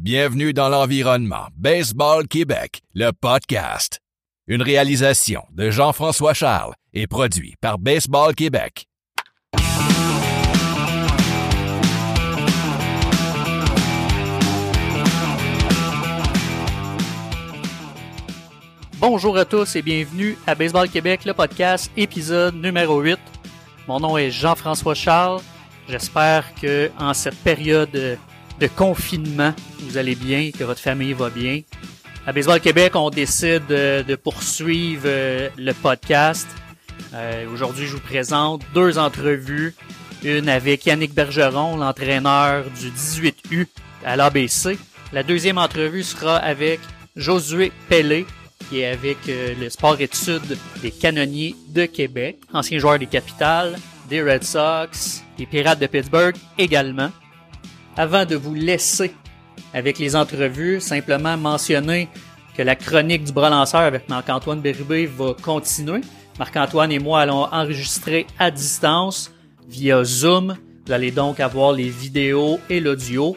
Bienvenue dans l'environnement Baseball Québec, le podcast. Une réalisation de Jean-François Charles et produit par Baseball Québec. Bonjour à tous et bienvenue à Baseball Québec, le podcast, épisode numéro 8. Mon nom est Jean-François Charles. J'espère que en cette période de confinement, vous allez bien, que votre famille va bien. À Baseball Québec, on décide de, poursuivre euh, le podcast. Euh, aujourd'hui, je vous présente deux entrevues. Une avec Yannick Bergeron, l'entraîneur du 18U à l'ABC. La deuxième entrevue sera avec Josué Pellet, qui est avec euh, le sport études des canonniers de Québec, ancien joueur des Capitales, des Red Sox, des Pirates de Pittsburgh également. Avant de vous laisser avec les entrevues, simplement mentionner que la chronique du bras lanceur avec Marc-Antoine Bérubé va continuer. Marc-Antoine et moi allons enregistrer à distance via Zoom. Vous allez donc avoir les vidéos et l'audio.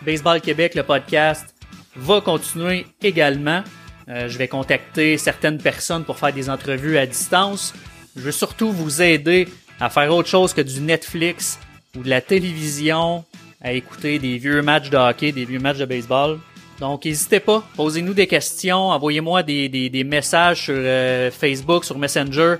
Baseball Québec, le podcast, va continuer également. Euh, je vais contacter certaines personnes pour faire des entrevues à distance. Je veux surtout vous aider à faire autre chose que du Netflix ou de la télévision, à écouter des vieux matchs de hockey, des vieux matchs de baseball. Donc, n'hésitez pas, posez-nous des questions, envoyez-moi des, des, messages sur euh, Facebook, sur Messenger,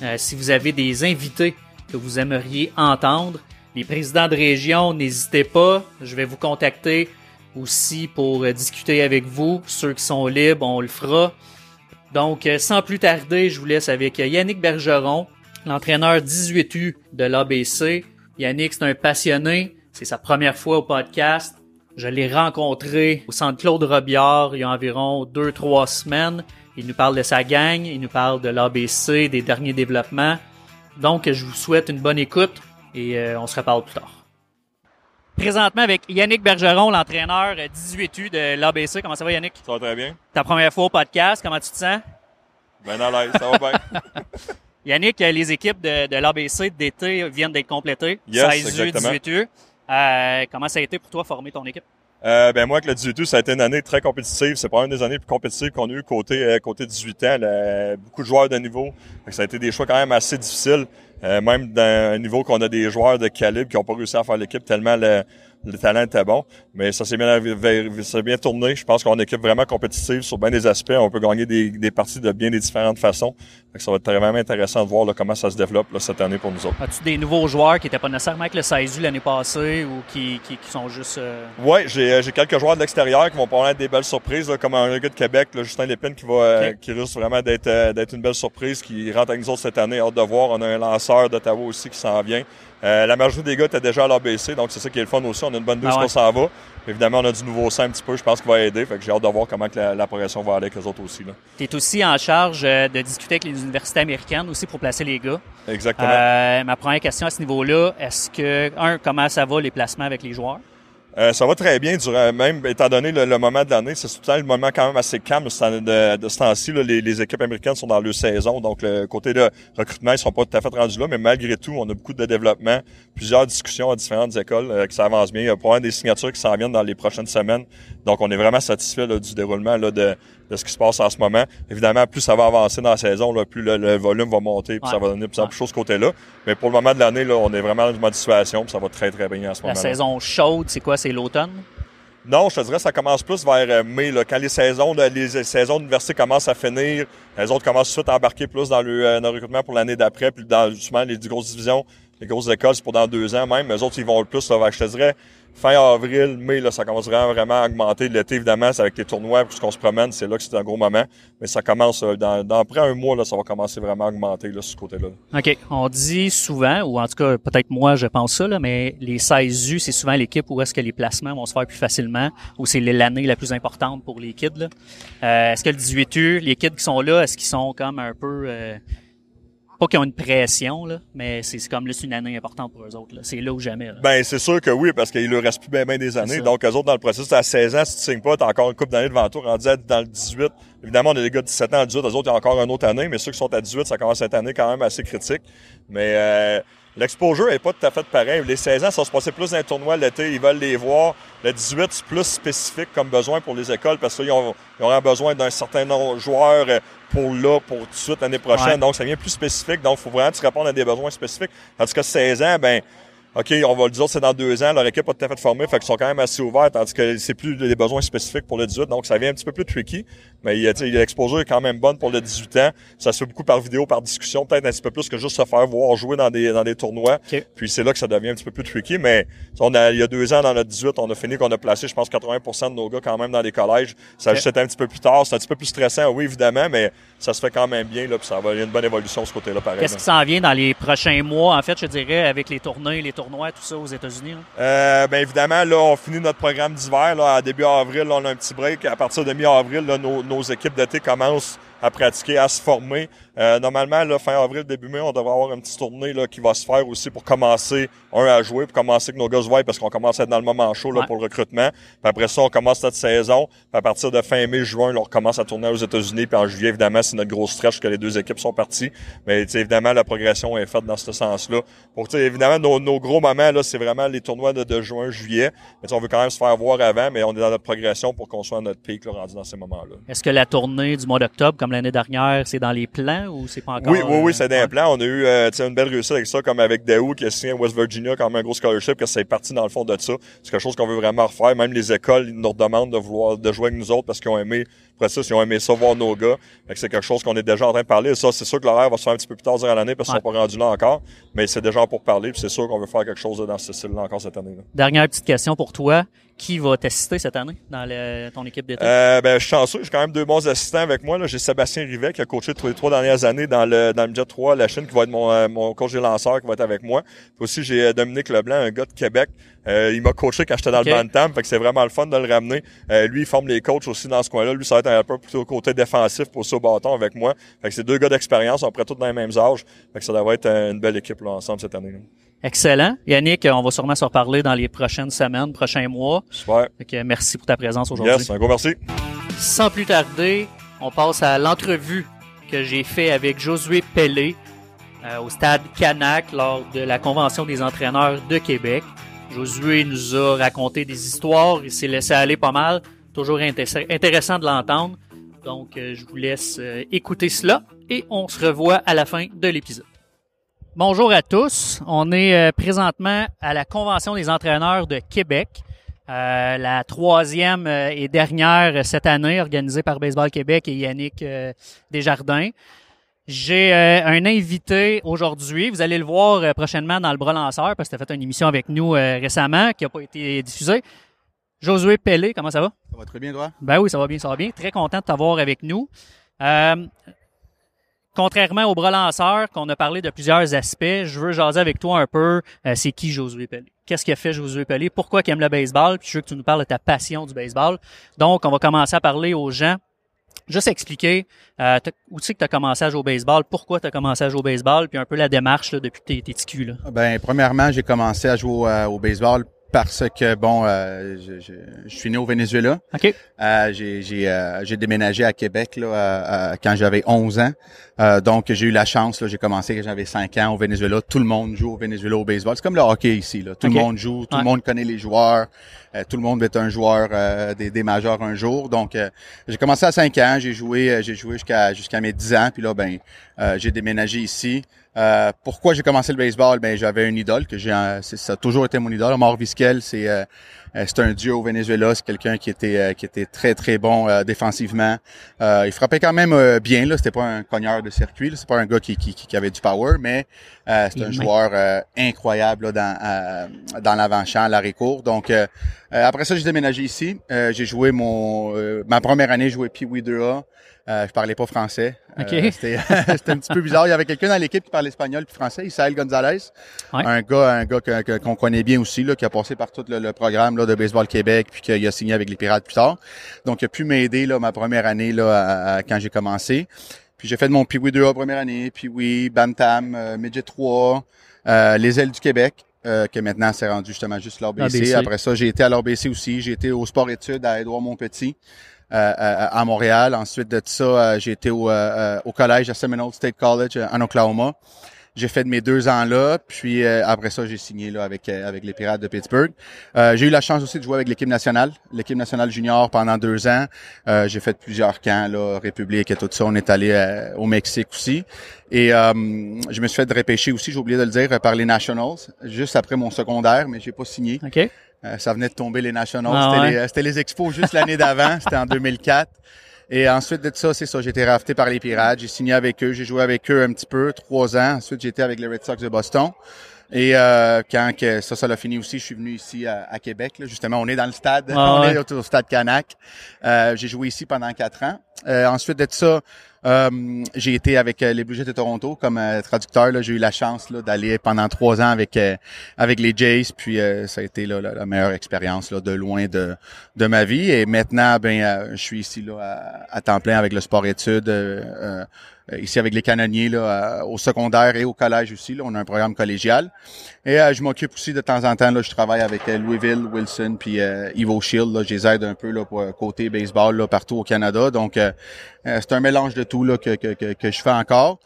euh, si vous avez des invités que vous aimeriez entendre. Les présidents de région, n'hésitez pas, je vais vous contacter aussi pour euh, discuter avec vous. Ceux qui sont libres, on le fera. Donc, sans plus tarder, je vous laisse avec Yannick Bergeron, l'entraîneur 18U de l'ABC. Yannick, c'est un passionné. C'est sa première fois au podcast. Je l'ai rencontré au centre Claude Robillard il y a environ deux, trois semaines. Il nous parle de sa gang, il nous parle de l'ABC, des derniers développements. Donc, je vous souhaite une bonne écoute et euh, on se reparle plus tard. Présentement avec Yannick Bergeron, l'entraîneur 18U de l'ABC. Comment ça va, Yannick? Ça va très bien. Ta première fois au podcast, comment tu te sens? Ben à l'aise, ça va bien. Yannick, les équipes de, de l'ABC d'été viennent d'être complétées. Yes, 16 exactement. 18U. Euh, comment ça a été pour toi former ton équipe? Euh, ben moi, avec le 18 ça a été une année très compétitive. C'est pas une des années plus compétitives qu'on a eu côté euh, côté 18 ans. beaucoup de joueurs de niveau. Ça a été des choix quand même assez difficiles. Euh, même d'un niveau qu'on a des joueurs de calibre qui n'ont pas réussi à faire l'équipe tellement le, le talent était bon. Mais ça s'est bien, bien tourné. Je pense qu'on a une équipe vraiment compétitive sur bien des aspects. On peut gagner des, des parties de bien des différentes façons. ça va être vraiment intéressant de voir comment ça se développe cette année pour nous autres. As-tu des nouveaux joueurs qui n'étaient pas nécessairement avec le SAISU l'année passée ou qui, qui, qui sont juste... Euh... Oui, j'ai, j'ai quelques joueurs de l'extérieur qui vont prendre des belles surprises, comme un gars de Québec, Justin Lépine, qui va euh, qui risque vraiment d'être, euh, d'être une belle surprise, qui rentre avec nous autres cette année. Hâte de voir. On a un lanceur d'Ottawa aussi qui s'en vient. Euh, la majorité des gars étaient déjà à l'ABC, donc c'est ça qui est le fun aussi. On a une bonne douce ah s'en va. Évidemment, on a du nouveau sein un petit peu, je pense qu'il va aider. Fait que j'ai hâte de voir comment que la, progression va aller avec les autres aussi. Tu es aussi en charge euh, de discuter avec les universités américaines aussi pour placer les gars. Exactement. Euh, ma première question à ce niveau-là, est-ce que, un, comment ça va les placements avec les joueurs? Euh, ça va très bien, durant, même étant donné le, moment de l'année, c'est tout le le moment quand même assez calme de, ce temps-ci. Les, les, équipes américaines sont dans leur saison, donc le côté de recrutement, ils sont pas tout à fait rendus là, mais malgré tout, on a beaucoup de développement, plusieurs discussions à différentes écoles euh, qui s'avancent bien. Il y a probablement des signatures qui s'en viennent dans les prochaines semaines. Donc, on est vraiment satisfait du déroulement là, de, de ce qui se passe en ce moment. Évidemment, plus ça va avancer dans la saison, là, plus le, volume va monter, puis ça va donner plus en plus de côté là. Mais pour le moment de l'année, là, on est vraiment dans une bonne situation, puis ça va très, très bien en ce moment. La saison chaude, c'est quoi? C'est l'automne? Non, je te dirais ça commence plus vers euh, mai. Là, quand les saisons, les saisons d'université commencent à finir, les autres commencent tout de suite à embarquer plus dans le, euh, recrutement pour l'année d'après, puis dans justement les grosses divisions, les grosses écoles, c'est pour dans deux ans même. Les autres, ils vont le plus. Là, je te dirais, fin avril, mai, là, ça commence vraiment, à augmenter. L'été, évidemment, c'est avec les tournois, puisqu'on se promène, c'est là que c'est un gros moment. Mais ça commence, euh, dans, dans après un mois, là, ça va commencer vraiment à augmenter là, ce côté-là. OK. On dit souvent, ou en tout cas, peut-être moi, je pense ça, là, mais les 16 U, c'est souvent l'équipe où est-ce que les placements vont se faire plus facilement, ou c'est l'année la plus importante pour les kids. Là. Euh, est-ce que le 18 U, les kids qui sont là, est-ce qu'ils sont comme un peu... Euh, pas qu'ils ont une pression, là, mais c'est comme là, c'est une année importante pour eux autres. C'est là ou jamais. Ben, c'est sûr que oui, parce qu'il leur reste plus bien, des années. Donc, eux autres, dans le processus, à 16 ans, si tu signes pas, t'as encore une couple d'années devant toi, rendu dans le 18. Évidemment, on a des gars de 17 ans à 18, eux autres, il y a encore une autre année, mais ceux qui sont à 18, ça commence cette année quand même assez critique. Mais euh, l'exposure est pas tout à fait pareil. Les 16 ans, ça se passer plus dans les tournois l'été, ils veulent les voir. Le 18, c'est plus spécifique comme besoin pour les écoles parce qu'ils ont, ils auront besoin d'un certain nombre de joueurs euh, pour là, pour tout de suite l'année prochaine. Ouais. Donc, ça devient plus spécifique. Donc, il faut vraiment se répondre à des besoins spécifiques. Tandis que 16 ans, ben, OK, on va le dire, c'est dans deux ans, leur équipe a tout à fait formée, fait qu'ils sont quand même assez ouverts, tandis que c'est plus des besoins spécifiques pour le 18, donc ça vient un petit peu plus tricky. Mais l'exposure est quand même bonne pour le 18 ans. Ça se fait beaucoup par vidéo, par discussion, peut-être un petit peu plus que juste se faire voir jouer dans des, dans des tournois. OK. Puis c'est là que ça devient un petit peu plus tricky. Mais on a, il y a deux ans, dans notre 18, on a fini qu'on a placé, je pense, 80% de nos gars quand même dans les collèges. Ça a OK. juste un petit peu plus tard. C'est un petit peu plus stressant, oui, évidemment, mais ça se fait quand même bien, là, puis ça va, il y a une bonne évolution de ce côté-là, pareil. Qu'est-ce qui s'en vient dans les prochains mois, en fait, je dirais, avec les tournées, les tournois, tout ça aux États-Unis? Euh, ben évidemment, là, on finit notre programme d'hiver. À début avril, on a un petit break. À partir de mi-avril, nos, nos équipes d'été commencent à pratiquer, à se former. Euh, normalement, là, fin avril, début mai, on devrait avoir une petite tournée là, qui va se faire aussi pour commencer, un, à jouer, pour commencer que nos gars se voient, parce qu'on commence à être dans le moment chaud là, Ouais. pour le recrutement. Puis après ça, on commence notre saison. Puis à partir de fin mai, juin, là, on recommence à tourner aux États-Unis. Puis en juillet, évidemment, c'est notre grosse stretch que les deux équipes sont parties. Mais évidemment, la progression est faite dans ce sens-là. Pour évidemment, nos, nos gros moments, là, c'est vraiment les tournois de, de juin, juillet. Mais on veut quand même se faire voir avant, mais on est dans notre progression pour qu'on soit à notre pic là, rendu dans ces moments-là. Est-ce que la tournée du mois d'octobre, comme l'année dernière, c'est dans les plans ou c'est pas encore? Oui, oui, oui, euh, c'est ouais. d'un plan. On a eu euh, une belle réussite avec ça, comme avec Daou qui a signé à West Virginia comme un gros scholarship, que c'est parti dans le fond de ça. C'est quelque chose qu'on veut vraiment refaire. Même les écoles ils nous demandent de vouloir de jouer avec nous autres parce qu'ils ont aimé après ça, ils ont aimé ça voir nos gars. Que c'est quelque chose qu'on est déjà en train de parler. Et ça, c'est sûr que l'horaire va se faire un petit peu plus tard durant l'année parce qu'ils Ouais. sont pas rendus là encore. Mais c'est déjà pour parler. Puis c'est sûr qu'on veut faire quelque chose dans ce style-là encore cette année. Là. Dernière petite question pour toi. Qui va t'assister cette année dans le- ton équipe d'été? Euh, ben, je suis chanceux. J'ai quand même deux bons assistants avec moi. J'ai Sébastien Rivet qui a coaché tous les trois dernières années dans le, dans le Jet 3, la Chine, qui va être mon, euh, mon coach des lanceurs, qui va être avec moi. Puis aussi, j'ai euh, Dominique Leblanc, un gars de Québec. Euh, il m'a coaché quand j'étais dans le Bantam. Fait que c'est vraiment le fun de le ramener. Euh, lui, il forme les coachs aussi dans ce coin-là. Lui, ça va être un peu plutôt côté défensif pour au bâton avec moi. Fait que c'est deux gars d'expérience. On près tous dans les mêmes âges. Fait que ça devrait être une belle équipe là, ensemble cette année. là. Excellent. Yannick, on va sûrement se reparler dans les prochaines semaines, prochains mois. Super. Fait que merci pour ta présence aujourd'hui. Yes, un gros merci. Sans plus tarder, on passe à l'entrevue que j'ai fait avec Josué Pellé euh, au stade Canac lors de la convention des entraîneurs de Québec. Josué nous a raconté des histoires, il s'est laissé aller pas mal, toujours intér- intéressant de l'entendre. Donc euh, je vous laisse euh, écouter cela et on se revoit à la fin de l'épisode. Bonjour à tous, on est euh, présentement à la convention des entraîneurs de Québec. La troisième et dernière cette année, organisée par Baseball Québec et Yannick Desjardins. J'ai euh, un invité aujourd'hui. Vous allez le voir euh, prochainement dans le bras lanceur parce que tu as fait une émission avec nous euh, récemment qui n'a pas été diffusée. Josué Pellé, comment ça va? Ça va très bien, toi? Ben oui, ça va bien, ça va bien. Très content de t'avoir avec nous. Euh, contrairement au bras lanceur, qu'on a parlé de plusieurs aspects, je veux jaser avec toi un peu, euh, c'est qui Josué Pellé? Qu'est-ce qu'a fait Josué Pellé? Pourquoi il aime le baseball? Puis je veux que tu nous parles de ta passion du baseball. Donc, on va commencer à parler aux gens. Juste expliquer euh, où c'est que tu as commencé à jouer au baseball, pourquoi tu as commencé à jouer au baseball, puis un peu la démarche là, depuis tes, tes petits culs, là. Ben, premièrement, j'ai commencé à jouer au, euh, au baseball parce que, bon, euh, je, je- je suis né au Venezuela. OK? Euh, j'ai j'ai, euh, j'ai déménagé à Québec là, quand j'avais 11 ans. Euh, donc, j'ai eu la chance. là, J'ai commencé quand j'avais 5 ans au Venezuela. Tout le monde joue au Venezuela au baseball. C'est comme le hockey ici. Là. Tout le monde joue. Tout Ouais. le monde connaît les joueurs. Euh, tout le monde veut être un joueur euh, des, des majors un jour. Donc, euh, j'ai commencé à 5 ans. J'ai joué euh, j'ai joué jusqu'à jusqu'à mes 10 ans. Puis là, ben, euh, j'ai déménagé ici. Euh, pourquoi j'ai commencé le baseball? Ben, j'avais une idole que j'ai, ça a toujours été mon idole. Omar Vizquel, c'est c'est un dieu au Venezuela. C'est quelqu'un qui était euh, qui était très très bon euh, défensivement. Euh, il frappait quand même euh, bien là. C'était pas un cogneur de circuit. là. C'est pas un gars qui, qui, qui avait du power, mais euh, c'est un joueur euh, incroyable là, dans euh, dans l'avant-champ, l'arrêt-court. Donc euh, euh, après ça, j'ai déménagé ici. Euh, j'ai joué mon euh, ma première année, j'ai joué Pee-Wee 2A. Euh, je parlais pas français. Euh, OK. c'était un petit peu bizarre. Il y avait quelqu'un dans l'équipe qui parlait espagnol puis français, Isael Gonzalez. Ouais. Un gars, un gars que- que- qu'on connaît bien aussi, là, qui a passé par tout le, le programme là, de Baseball Québec, puis qui a signé avec les Pirates plus tard. Donc, il a pu m'aider là, ma première année là, à- à- quand j'ai commencé. Puis j'ai fait de mon Pee-Wee 2A première année, Pee-Wee, Bantam, euh, Midget 3, euh, les ailes du Québec. euh, que maintenant c'est rendu justement juste. ABC. Après ça, j'ai été à l'ABC aussi. J'ai été au sport études à Édouard Montpetit à, à Montréal. Ensuite de ça, euh, j'ai été au, euh, euh, au collège à Seminole State College euh, en Oklahoma. J'ai fait mes deux ans là, puis euh, après ça, j'ai signé là avec euh, avec les Pirates de Pittsburgh. Euh, j'ai eu la chance aussi de jouer avec l'équipe nationale, l'équipe nationale junior pendant deux ans. j'ai fait plusieurs camps là, République et tout ça. On est allé au Mexique aussi. Et je me suis fait repêcher aussi, j'ai oublié de le dire, par les Nationals, juste après mon secondaire, mais j'ai pas signé. OK. ça venait de tomber les Nationals. Ah c'était, les, les expos juste l'année d'avant, c'était en 2004. Et ensuite de ça, c'est ça, j'ai été rafté par les Pirates. J'ai signé avec eux, j'ai joué avec eux un petit peu, trois ans. Ensuite, j'étais avec les Red Sox de Boston. Et euh, quand que ça, ça l'a fini aussi, je suis venu ici à, Québec. Là. Justement, on est dans le stade, ah on est au, stade Canac. Euh, j'ai joué ici pendant quatre ans. Euh, ensuite de ça, euh, j'ai été avec euh, les Blue Jays de Toronto comme euh, traducteur. J'ai eu la chance d'aller pendant trois ans avec avec les Jays, puis ça a été là, la, meilleure expérience là, de loin de de ma vie. Et maintenant, ben, je suis ici là à, temps plein avec le sport études. Ici avec les canonniers là, au secondaire et au collège aussi. Là, on a un programme collégial. Et je m'occupe aussi de temps en temps, là, je travaille avec Louisville, Wilson, puis Evo Shield. Là, je les aide un peu là, pour côté baseball là, partout au Canada. Donc, c'est un mélange de tout là, que, que, que, je fais encore.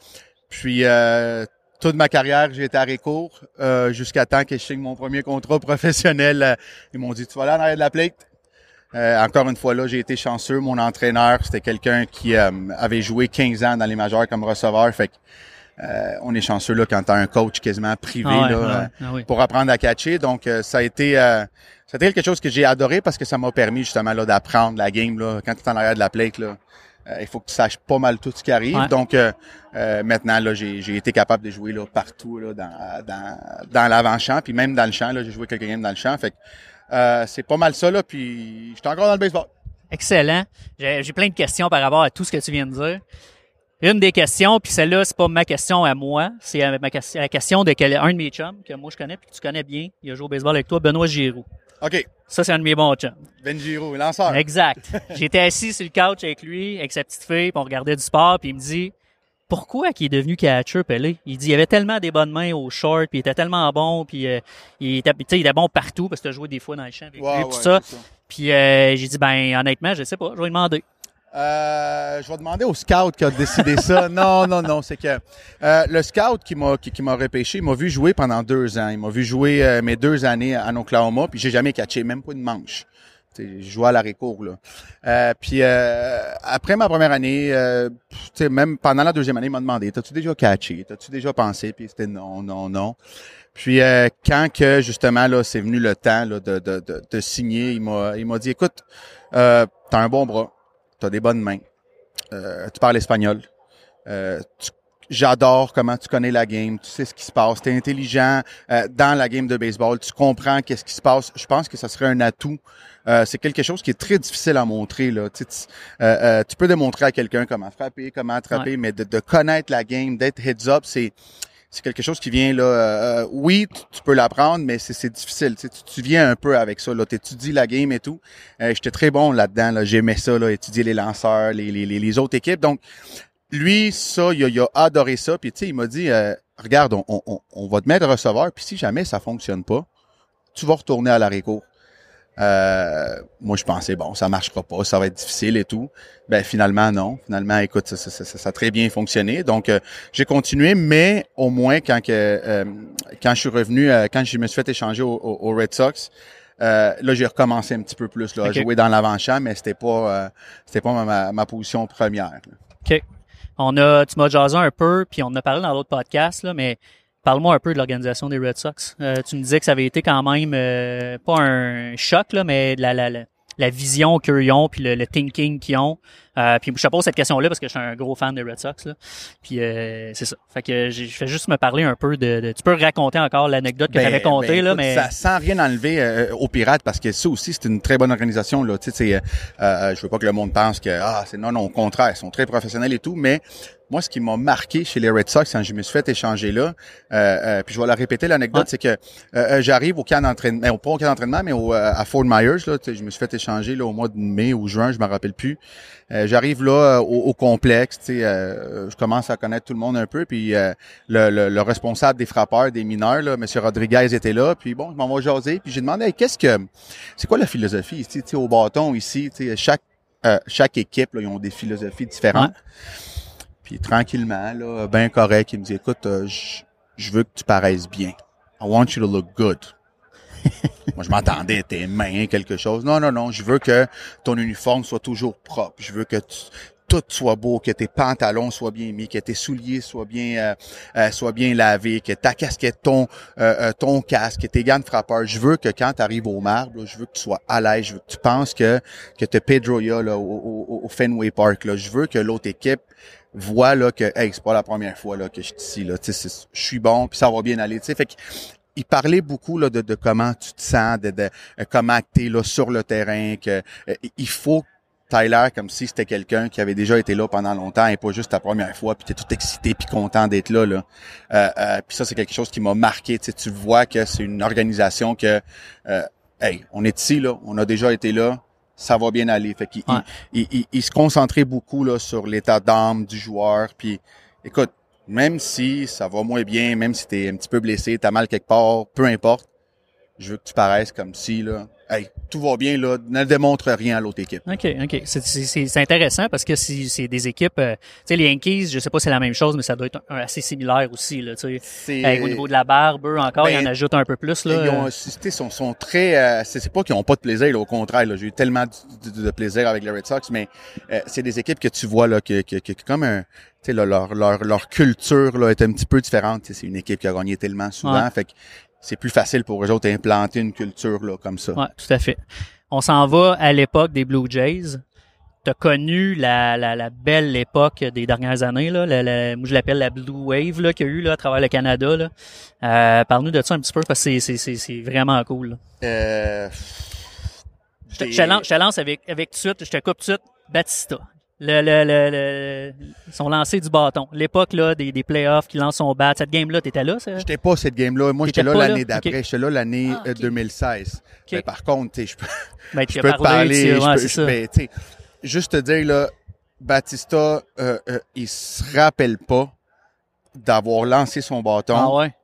Puis euh, toute ma carrière, j'ai été à Récourt euh, jusqu'à temps que je signe mon premier contrat professionnel. Euh, ils m'ont dit Tu vas là en arrière de la plate. Euh, encore une fois là, j'ai été chanceux. Mon entraîneur, c'était quelqu'un qui avait joué 15 ans dans les majors comme receveur. Fait que, on est chanceux là quand tu as un coach quasiment privé ah là, ah pour apprendre à catcher. Donc ça a été ça a été quelque chose que j'ai adoré parce que ça m'a permis justement là d'apprendre la game là quand tu es en arrière de la plate là. Euh, il faut que tu saches pas mal tout ce qui arrive. Donc euh, euh, maintenant là, j'ai été capable de jouer là partout là dans dans, dans l'avant-champ, puis même dans le champ là, j'ai joué quelques games dans le champ. Fait que c'est pas mal ça là, puis je suis encore dans le baseball. Excellent. J'ai plein de questions par rapport à tout ce que tu viens de dire. Une des questions, puis celle-là, c'est pas ma question à moi, c'est ma question, la question de quel, un de mes chums que moi je connais puis que tu connais bien. Il a joué au baseball avec toi, Benoît Giroux. OK. Ça, c'est un de mes bons chums. Ben Giro, lanceur. Exact. J'étais assis sur le couch avec lui, avec sa petite fille, puis on regardait du sport, puis il me dit pourquoi qu'il est devenu catcher, Pelé? Il dit il avait tellement des bonnes mains au short, puis il était tellement bon, puis euh, il, était, il était bon partout, parce que tu as joué des fois dans le champ avec lui, tout ça. Puis euh, j'ai dit, ben honnêtement, je sais pas, je vais lui demander. Euh, je vais demander au scout qui a décidé ça. Non, non, non, c'est que euh, le scout qui m'a qui, m'a repêché, il m'a vu jouer pendant deux ans. Il m'a vu jouer euh, mes deux années à Oklahoma, puis j'ai jamais catché, même pas une manche. Je jouais à l'arrêt court là. Euh, puis après ma première année, même pendant la deuxième année, il m'a demandé "T'as-tu déjà catché? T'as-tu déjà pensé? Puis c'était non, non, non. Puis quand que justement là, c'est venu le temps là, de, de, de, signer, il m'a il m'a dit "Écoute, euh, t'as un bon bras." tu as des bonnes mains, euh, tu parles espagnol, euh, j'adore comment tu connais la game, tu sais ce qui se passe, tu es intelligent euh, dans la game de baseball, tu comprends qu'est-ce qui se passe. Je pense que ça serait un atout. C'est quelque chose qui est très difficile à montrer. Là. Tu, tu peux démontrer à quelqu'un comment frapper, comment attraper, mais de, de, connaître la game, d'être heads up, c'est c'est quelque chose qui vient là. Euh, oui, tu, peux l'apprendre, mais c'est difficile. Tu, tu, viens un peu avec ça. Là, étudies la game et tout. Euh, J'étais très bon là-dedans. Là. J'aimais ça, là, étudier les lanceurs, les, les, les, autres équipes. Donc, lui, ça, il a, il a adoré ça. Puis tu sais, il m'a dit, euh, regarde, on, on, on, va te mettre receveur. Puis si jamais ça fonctionne pas, tu vas retourner à la récours. Euh, moi, je pensais, bon, ça marchera pas, ça va être difficile et tout. Ben, finalement, non. Finalement, écoute, ça, ça, ça, a très bien fonctionné. Donc, euh, j'ai continué, mais au moins, quand que euh, quand je suis revenu, quand je me suis fait échanger au, Red Sox, là, j'ai recommencé un petit peu plus, là, à jouer dans l'avant-champ, mais c'était pas c'était pas ma, ma, position première. OK. On a, tu m'as jasé un peu, puis on a parlé dans l'autre podcast, là, mais Parle-moi un peu de l'organisation des Red Sox. Euh, tu me disais que ça avait été quand même euh, pas un choc, là, mais la, la, la, la vision qu'ils ont, puis le, le thinking qu'ils ont. Euh, puis je te pose cette question-là parce que je suis un gros fan des Red Sox. Là. Puis euh, c'est ça. Fait que je fais juste me parler un peu de. tu peux raconter encore l'anecdote que ben, tu avais contée, ben, là, mais. Ça, sans rien enlever euh, aux pirates, parce que ça aussi, c'est une très bonne organisation. Là. Tu sais, euh, je veux pas que le monde pense que ah, c'est non, non, au contraire, ils sont très professionnels et tout, mais moi, ce qui m'a marqué chez les Red Sox quand je me suis fait échanger là, euh, euh, puis je vais la répéter l'anecdote, c'est que euh, j'arrive au camp d'entraînement, pas au camp d'entraînement, mais au, à Fort Myers, là, je me suis fait échanger là au mois de mai ou juin, je me rappelle plus. j'arrive là au, au, complexe, je commence à connaître tout le monde un peu, puis le, le, responsable des frappeurs, des mineurs, là, M. Rodriguez était là, puis bon, je m'en vais jaser, puis j'ai demandé qu'est-ce que c'est quoi la philosophie ici, au bâton ici, chaque chaque équipe, là, ils ont des philosophies différentes. Puis tranquillement, là, bien correct, il me dit, écoute, euh, je veux que tu paraisses bien. I want you to look good. Moi, je m'attendais tes mains, quelque chose. Non, non, non. Je veux que ton uniforme soit toujours propre. Je veux que tout soit beau, que tes pantalons soient bien mis, que tes souliers soient bien euh, euh soient bien lavés, que ta casquette, ton euh, euh, ton casque, que tes gants de frappeur. Je veux que quand tu arrives au marbre, je veux que tu sois à l'aise, je veux que tu penses que que tu Pedroia là au, au, Fenway Park là. Je veux que l'autre équipe voit là que hey, c'est pas la première fois là que je suis ici là, je suis bon puis ça va bien aller, tu sais. Fait il parlait beaucoup là, de, de, comment tu te sens, de, de euh, comment tu es là sur le terrain, que euh, il faut Tyler comme si c'était quelqu'un qui avait déjà été là pendant longtemps et pas juste ta première fois, puis tu es tout excité puis content d'être là. là. Euh, puis ça, c'est quelque chose qui m'a marqué. Tu, tu vois que c'est une organisation que, hey, on est ici, là, on a déjà été là, ça va bien aller. Fait qu'il il, il, se concentrait beaucoup là, sur l'état d'âme du joueur. Puis écoute, même si ça va moins bien, même si tu es un petit peu blessé, tu as mal quelque part, peu importe, je veux que tu paraisses comme si là, hey, tout va bien, là, ne démontre rien à l'autre équipe. OK, OK. C'est intéressant parce que si c'est des équipes, euh, tu sais, les Yankees, je sais pas si c'est la même chose, mais ça doit être assez similaire aussi, là, tu sais. au niveau de la barbe, encore, ben, ils en ajoutent un peu plus, là. Ils ont, sont, sont très, euh, c'est pas qu'ils ont pas de plaisir, là, au contraire, là. J'ai eu tellement de, plaisir avec les Red Sox, mais euh, c'est des équipes que tu vois, là, que, que, que comme un, sais, leur, leur, leur culture, là, est un petit peu différente. C'est une équipe qui a gagné tellement souvent, fait que c'est plus facile pour eux autres d'implanter une culture là, comme ça. Ouais, tout à fait. On s'en va à l'époque des Blue Jays. Tu as connu la, la, la, belle époque des dernières années, là, la, moi je l'appelle la Blue Wave qu'il y a eu là, à travers le Canada. Là. Euh, Parle-nous de ça un petit peu parce que c'est vraiment cool. Euh, je, te, lance, je te lance avec, avec tout de suite, je te coupe tout de suite, Batista le, le, le, ils sont lancés du bâton. L'époque là des, des playoffs qui lancent son bat. Cette game-là, t'étais là, ça? J'étais pas cette game-là. Moi, j'étais là l'année d'après. J'étais là l'année 2016. Ah, Mais par contre, je peux, ben, je peux te parler. je peux, juste te dire là, Batista, euh, euh, il se rappelle pas d'avoir lancé son bâton. Ah ouais?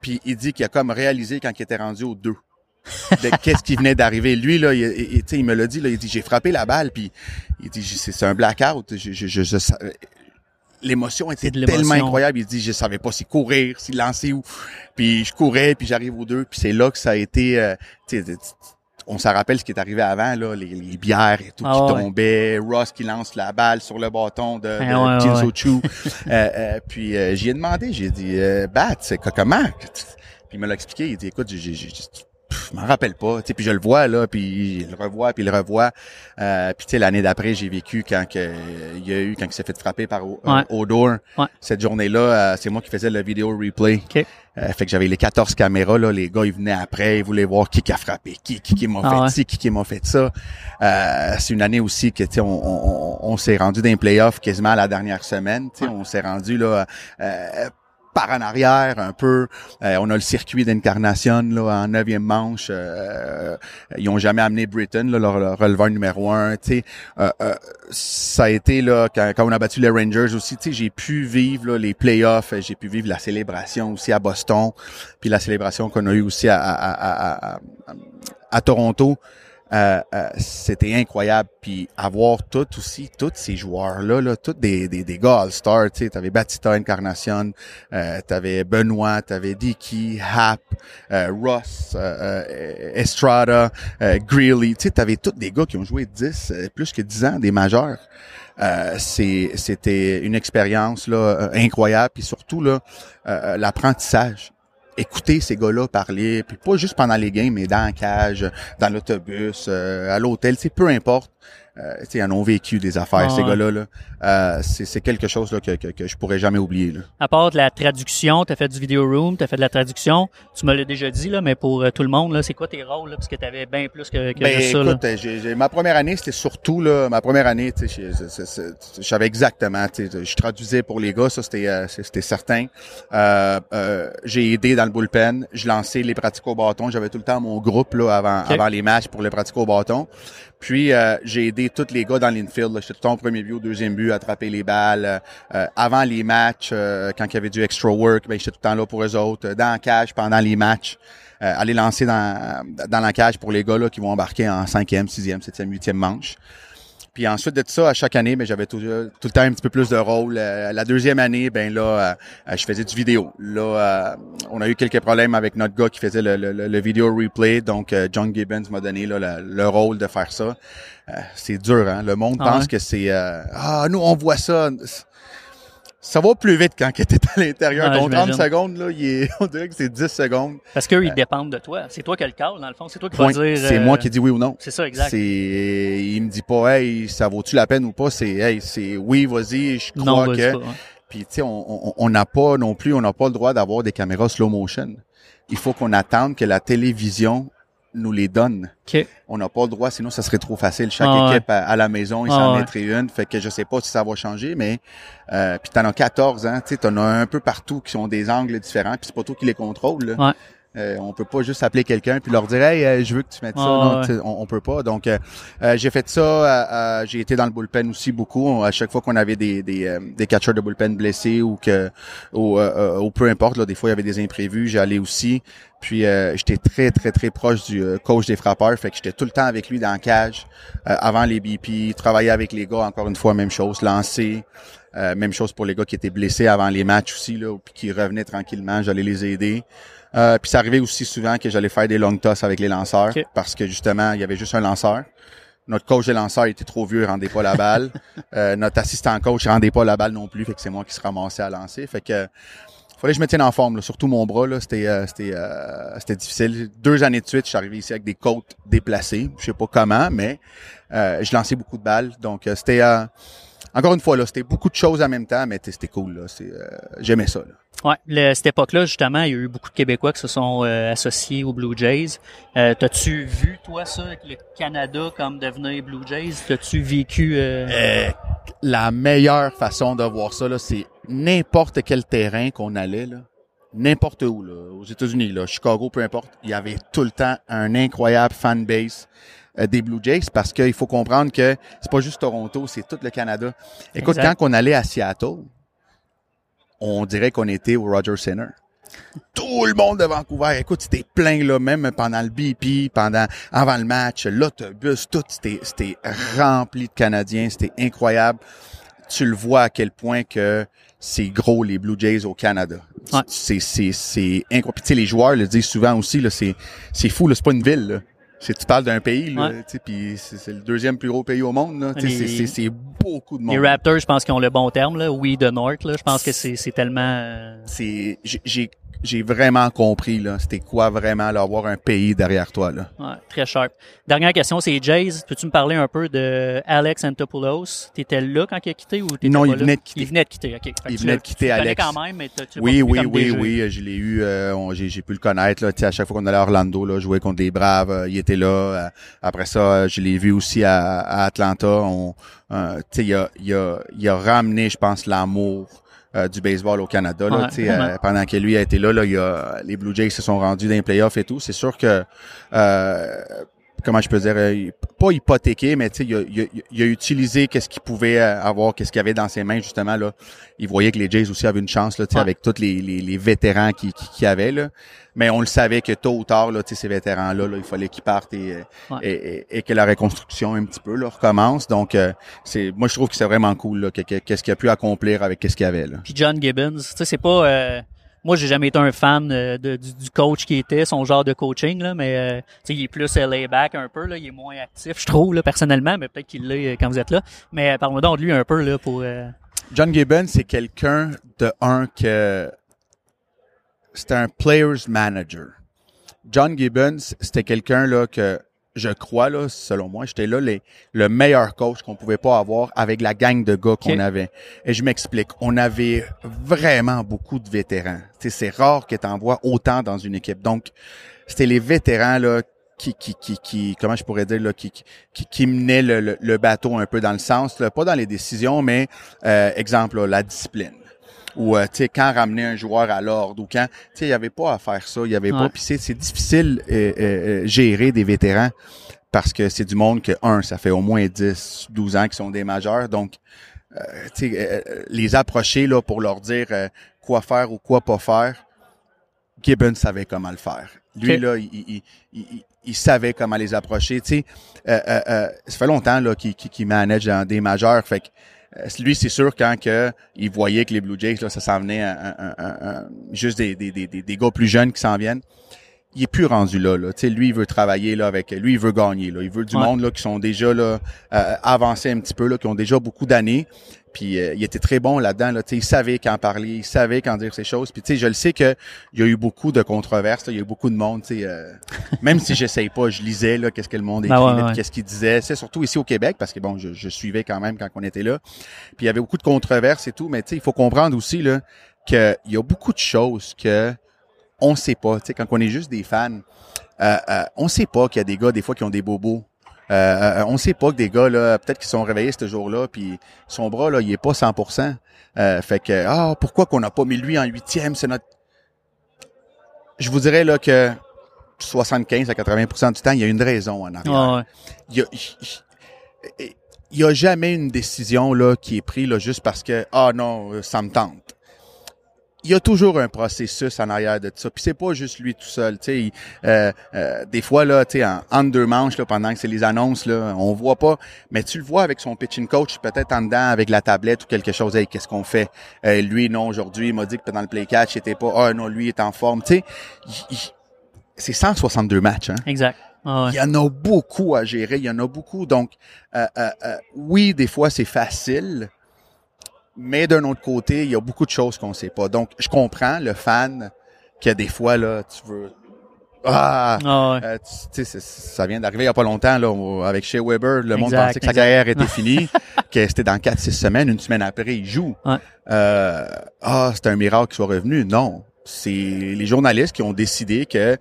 Puis il dit qu'il a comme réalisé quand il était rendu au 2 de qu'est-ce qui venait d'arriver? Lui, là, il, il me l'a dit, là, il dit, j'ai frappé la balle, puis il dit, c'est un blackout. Je, je, je, L'émotion était tellement incroyable. Il dit, je savais pas si courir, si lancer où. Puis je courais, puis j'arrive aux deux, puis c'est là que ça a été... Euh, on s'en rappelle ce qui est arrivé avant, là, les, bières et tout ah qui tombaient, Ross qui lance la balle sur le bâton de, de Chu. Euh, euh, puis j'y ai demandé, j'ai dit, Bat, c'est comment? Puis il me l'a expliqué, il dit, écoute, j'ai je m'en rappelle pas. Puis je le vois là, puis le revoit, puis il le revoit. Euh, puis tu sais, l'année d'après, j'ai vécu quand que, il y a eu quand il s'est fait frapper par Odor. Cette journée-là, euh, c'est moi qui faisais le vidéo replay. Euh, fait que j'avais les 14 caméras là, les gars ils venaient après, ils voulaient voir qui qui a frappé, qui qui, qui m'a ah fait ci, qui qui m'a fait ça. Euh, c'est une année aussi que tu sais on, on, on s'est rendu dans les playoffs quasiment à la dernière semaine, tu sais on s'est rendu là euh, par en arrière un peu. Euh, on a le circuit d'incarnation là en neuvième manche. Euh, ils ont jamais amené Britain, là, leur, releveur numéro un. Euh, euh, ça a été là quand, on a battu les Rangers aussi. J'ai pu vivre là, les playoffs. J'ai pu vivre la célébration aussi à Boston, puis la célébration qu'on a eue aussi à Toronto. Euh, euh, c'était incroyable. Puis avoir tout aussi, tous ces joueurs-là, là, tous des, des, des gars All-Star, tu sais, t'avais Batista Incarnation, euh, t'avais Benoit, t'avais Dicky, Hap, euh, Ross, Estrada, Greeley, tu sais, t'avais tous des gars qui ont joué 10, plus que 10 ans, des majeurs. c'était une expérience là incroyable puis surtout là l'apprentissage écouter ces gars-là parler, puis pas juste pendant les games, mais dans la cage, dans l'autobus, euh, à l'hôtel, c'est peu importe euh, ils en ont vécu des affaires, ces gars-là. Là. Euh, c'est quelque chose là, que, que, que je pourrais jamais oublier. Là. À part de la traduction, tu as fait du video room, tu as fait de la traduction. Tu me l'as déjà dit, là, mais pour euh, tout le monde, là, c'est quoi tes rôles? Là, parce que tu avais bien plus que, que ben, juste écoute, ça. J'ai, ma première année, c'était surtout là, ma première année, je savais exactement. Je traduisais pour les gars, ça c'était euh, c'était certain. Euh, euh, j'ai aidé dans le bullpen, je lançais les pratiques au bâton. J'avais tout le temps mon groupe là, avant, avant les matchs pour les pratiques au bâton. Puis euh, j'ai aidé tous les gars dans l'infield. J'étais tout le temps au premier but, au deuxième but, attraper les balles. Euh, avant les matchs, euh, quand il y avait du extra work, ben, j'étais tout le temps là pour eux autres. Dans la cage pendant les matchs. aller lancer dans, dans la cage pour les gars là, qui vont embarquer en cinquième, sixième, septième, huitième manche. Puis ensuite de ça, à chaque année, ben, j'avais tout, tout, le temps un petit peu plus de rôle. Euh, la deuxième année, ben là, euh, je faisais du vidéo. Là, on a eu quelques problèmes avec notre gars qui faisait le, le, le vidéo replay. Donc, John Gibbons m'a donné là, le, rôle de faire ça. c'est dur, hein? Le monde ah pense que c'est Ah, nous, on voit ça ça va plus vite quand tu es à l'intérieur. Donc 30 secondes, là, il est, on dirait que c'est 10 secondes. Parce qu'eux, ils euh, dépendent de toi. C'est toi qui as le call, dans le fond. C'est toi qui vas dire. C'est moi qui dis oui ou non. C'est ça, exact. C'est, il me dit pas, hey, ça vaut-tu la peine ou pas? C'est, hey, c'est oui, vas-y, je crois que. Puis, tu sais, on n'a pas non plus, on n'a pas le droit d'avoir des caméras slow motion. Il faut qu'on attende que la télévision nous les donne. On n'a pas le droit, sinon ça serait trop facile. Chaque ah équipe à, la maison, il s'en mettrait une. Fait que je sais pas si ça va changer, mais euh, puis t'en as 14, hein, tu en as un peu partout qui ont des angles différents, puis c'est pas toi qui les contrôle. Euh, on peut pas juste appeler quelqu'un puis leur dire hey euh, je veux que tu mettes ça. Non, on, peut pas. Donc euh, euh, j'ai fait ça j'ai été dans le bullpen aussi beaucoup. À chaque fois qu'on avait des des, des catcheurs de bullpen blessés ou que ou, ou peu importe là des fois il y avait des imprévus j'allais aussi. Puis j'étais très très très proche du coach des frappeurs. Fait que j'étais tout le temps avec lui dans la cage avant les BP travailler avec les gars encore une fois même chose lancer même chose pour les gars qui étaient blessés avant les matchs aussi là puis qui revenaient tranquillement j'allais les aider euh, puis ça arrivait aussi souvent que j'allais faire des long toss avec les lanceurs parce que justement, il y avait juste un lanceur. Notre coach de lanceur était trop vieux, il rendait pas la balle. euh, notre assistant coach rendait pas la balle non plus, fait que c'est moi qui se ramassais à lancer. Fait que fallait que je me tienne en forme, là. surtout mon bras, là, c'était euh, c'était euh, c'était difficile. Deux années de suite, je suis arrivé ici avec des côtes déplacées. Je sais pas comment, mais euh, je lançais beaucoup de balles. Donc c'était encore une fois là, c'était beaucoup de choses en même temps, mais c'était cool. Là. j'aimais ça. Là. Ouais, cette époque-là, justement, il y a eu beaucoup de Québécois qui se sont euh, associés aux Blue Jays. Euh, T'as-tu vu, toi, ça, avec le Canada comme devenir Blue Jays? T'as-tu vécu... Euh... euh la meilleure façon de voir ça, c'est n'importe quel terrain qu'on allait, là, n'importe où, là, aux États-Unis, là, Chicago, peu importe, il y avait tout le temps un incroyable fan base euh, des Blue Jays parce qu'il faut comprendre que c'est pas juste Toronto, c'est tout le Canada. Écoute, quand on allait à Seattle, on dirait qu'on était au Roger Center. Tout le monde de Vancouver, écoute, c'était plein là, même pendant le BP, pendant avant le match, l'autobus, tout, c'était, c'était rempli de Canadiens, c'était incroyable. Tu le vois à quel point que c'est gros les Blue Jays au Canada. C'est, c'est, c'est incroyable. Puis, les joueurs le disent souvent aussi, là, c'est, c'est fou, là, c'est pas une ville. Là tu parles d'un pays là, puis c'est le deuxième plus gros pays au monde c'est beaucoup de monde. Les Raptors, je pense qu'ils ont le bon terme là, oui de North là, je pense que c'est c'est tellement euh, c'est j'ai j'ai vraiment compris là, c'était quoi vraiment d'avoir un pays derrière toi là. Ouais, très sharp. Dernière question, c'est Jays. Peux-tu me parler un peu de Alex Antopoulos? T'étais là quand il a quitté ou t'étais Non, il venait de quitter. Il venait de quitter. Ok. il venait de quitter tu Alex. quand même, mais tu Oui, oui, oui, oui. Je l'ai eu. Euh, j'ai pu le connaître là. Tu sais, à chaque fois qu'on allait à Orlando là, jouer contre des Braves, euh, il était là. Euh, après ça, je l'ai vu aussi à, à Atlanta. On, a, il a, il a ramené, je pense, l'amour euh, du baseball au Canada. Là, euh, pendant que lui a été là, là il y a, les Blue Jays se sont rendus dans les playoffs et tout. C'est sûr que euh, comment je peux dire, euh, pas hypothéqué, mais il a, il, il a utilisé qu'est-ce qu'il pouvait avoir, qu'est-ce qu'il avait dans ses mains justement là. Il voyait que les Jays aussi avaient une chance là, avec tous les, les, les vétérans qui, qui, qui avaient là. Mais on le savait que tôt ou tard là, ces vétérans là, il fallait qu'ils partent et, et, et, que la reconstruction un petit peu là, recommence. Donc euh, c'est, moi je trouve que c'est vraiment cool là, qu'est-ce qu'il a pu accomplir avec qu'est-ce qu'il y avait là. Puis John Gibbons, tu sais c'est pas euh, moi, j'ai jamais été un fan euh, de, du, coach qui était, son genre de coaching, là, mais euh, il est plus lay back un peu, là, il est moins actif, je trouve, là, personnellement, mais peut-être qu'il l'est euh, quand vous êtes là. Mais parle-moi donc de lui un peu là, pour... John Gibbons, c'est quelqu'un de un que... C'était un player's manager. John Gibbons, c'était quelqu'un là que je crois, là, selon moi, j'étais là les, le meilleur coach qu'on pouvait pas avoir avec la gang de gars qu'on avait. Et je m'explique. On avait vraiment beaucoup de vétérans. c'est rare que tu en vois autant dans une équipe. Donc, c'était les vétérans, là, qui, qui, qui, qui, comment je pourrais dire, là, qui, qui, qui menaient le, le, bateau un peu dans le sens, là, pas dans les décisions, mais, euh, exemple, la discipline ou euh, tu sais quand ramener un joueur à l'ordre ou quand tu sais il y avait pas à faire ça, il y avait pas puis c'est difficile euh, euh, gérer des vétérans parce que c'est du monde que un ça fait au moins 10 12 ans qu'ils sont des majeurs donc tu sais les approcher là pour leur dire quoi faire ou quoi pas faire Gibbons savait comment le faire. Lui là il, il, il savait comment les approcher. Tu sais, euh, euh, euh, ça fait longtemps là qu'il qui manage dans des majeurs. Fait que euh, lui, c'est sûr quand que il voyait que les Blue Jays, là, ça s'en venait juste des, des, des, des gars plus jeunes qui s'en viennent. Il est plus rendu là. là. lui, il veut travailler là avec. Lui, il veut gagner. Là. Il veut du monde là qui sont déjà là euh, avancés un petit peu là, qui ont déjà beaucoup d'années. Puis euh, il était très bon là-dedans. Là, il savait quand parler, il savait quand dire ces choses. Puis je le sais que il y a eu beaucoup de controverses, il y a eu beaucoup de monde. Euh, même si j'essaye pas, je lisais là qu'est-ce que le monde ben écrivait, qu'est-ce qu'il disait. C'est surtout ici au Québec parce que bon, je, je, suivais quand même quand on était là. Puis il y avait beaucoup de controverses et tout. Mais il faut comprendre aussi là qu'il y a beaucoup de choses que on sait pas. Tu sais, quand on est juste des fans, euh, euh, on sait pas qu'il y a des gars des fois qui ont des bobos. Euh, euh on sait pas que des gars là, peut-être qu'ils sont réveillés ce jour-là, puis son bras là, il est pas 100%. Euh, fait que ah pourquoi qu'on n'a pas mis lui en huitième, c'est notre. Je vous dirais là que 75 à 80% du temps, il y a une raison en arrière. Il, y a, il, y a, jamais une décision là qui est prise là juste parce que ah non ça me tente il y a toujours un processus en arrière de ça. Puis c'est pas juste lui tout seul. Tu sais, euh, euh, des fois là, tu sais, en, deux manches là, pendant que c'est les annonces là, on voit pas, mais tu le vois avec son pitching coach, peut-être en dedans avec la tablette ou quelque chose. Hey, qu'est-ce qu'on fait? Euh, Lui non aujourd'hui, il m'a dit que pendant le play catch, il était pas. Ah non, lui est en forme. Tu sais, c'est 162 matchs. Hein? Exact. Ah il y en a beaucoup à gérer, il y en a beaucoup. Donc, oui, des fois c'est facile mais d'un autre côté, il y a beaucoup de choses qu'on sait pas. Donc, je comprends le fan que des fois, là, tu veux... Ah! ah euh, tu sais, ça vient d'arriver il y a pas longtemps, là, avec Shea Weber. Le monde pensait que sa carrière était finie, que c'était dans 4-6 semaines. Une semaine après, il joue. Euh, ah, c'est un miracle qu'il soit revenu. Non. C'est les journalistes qui ont décidé que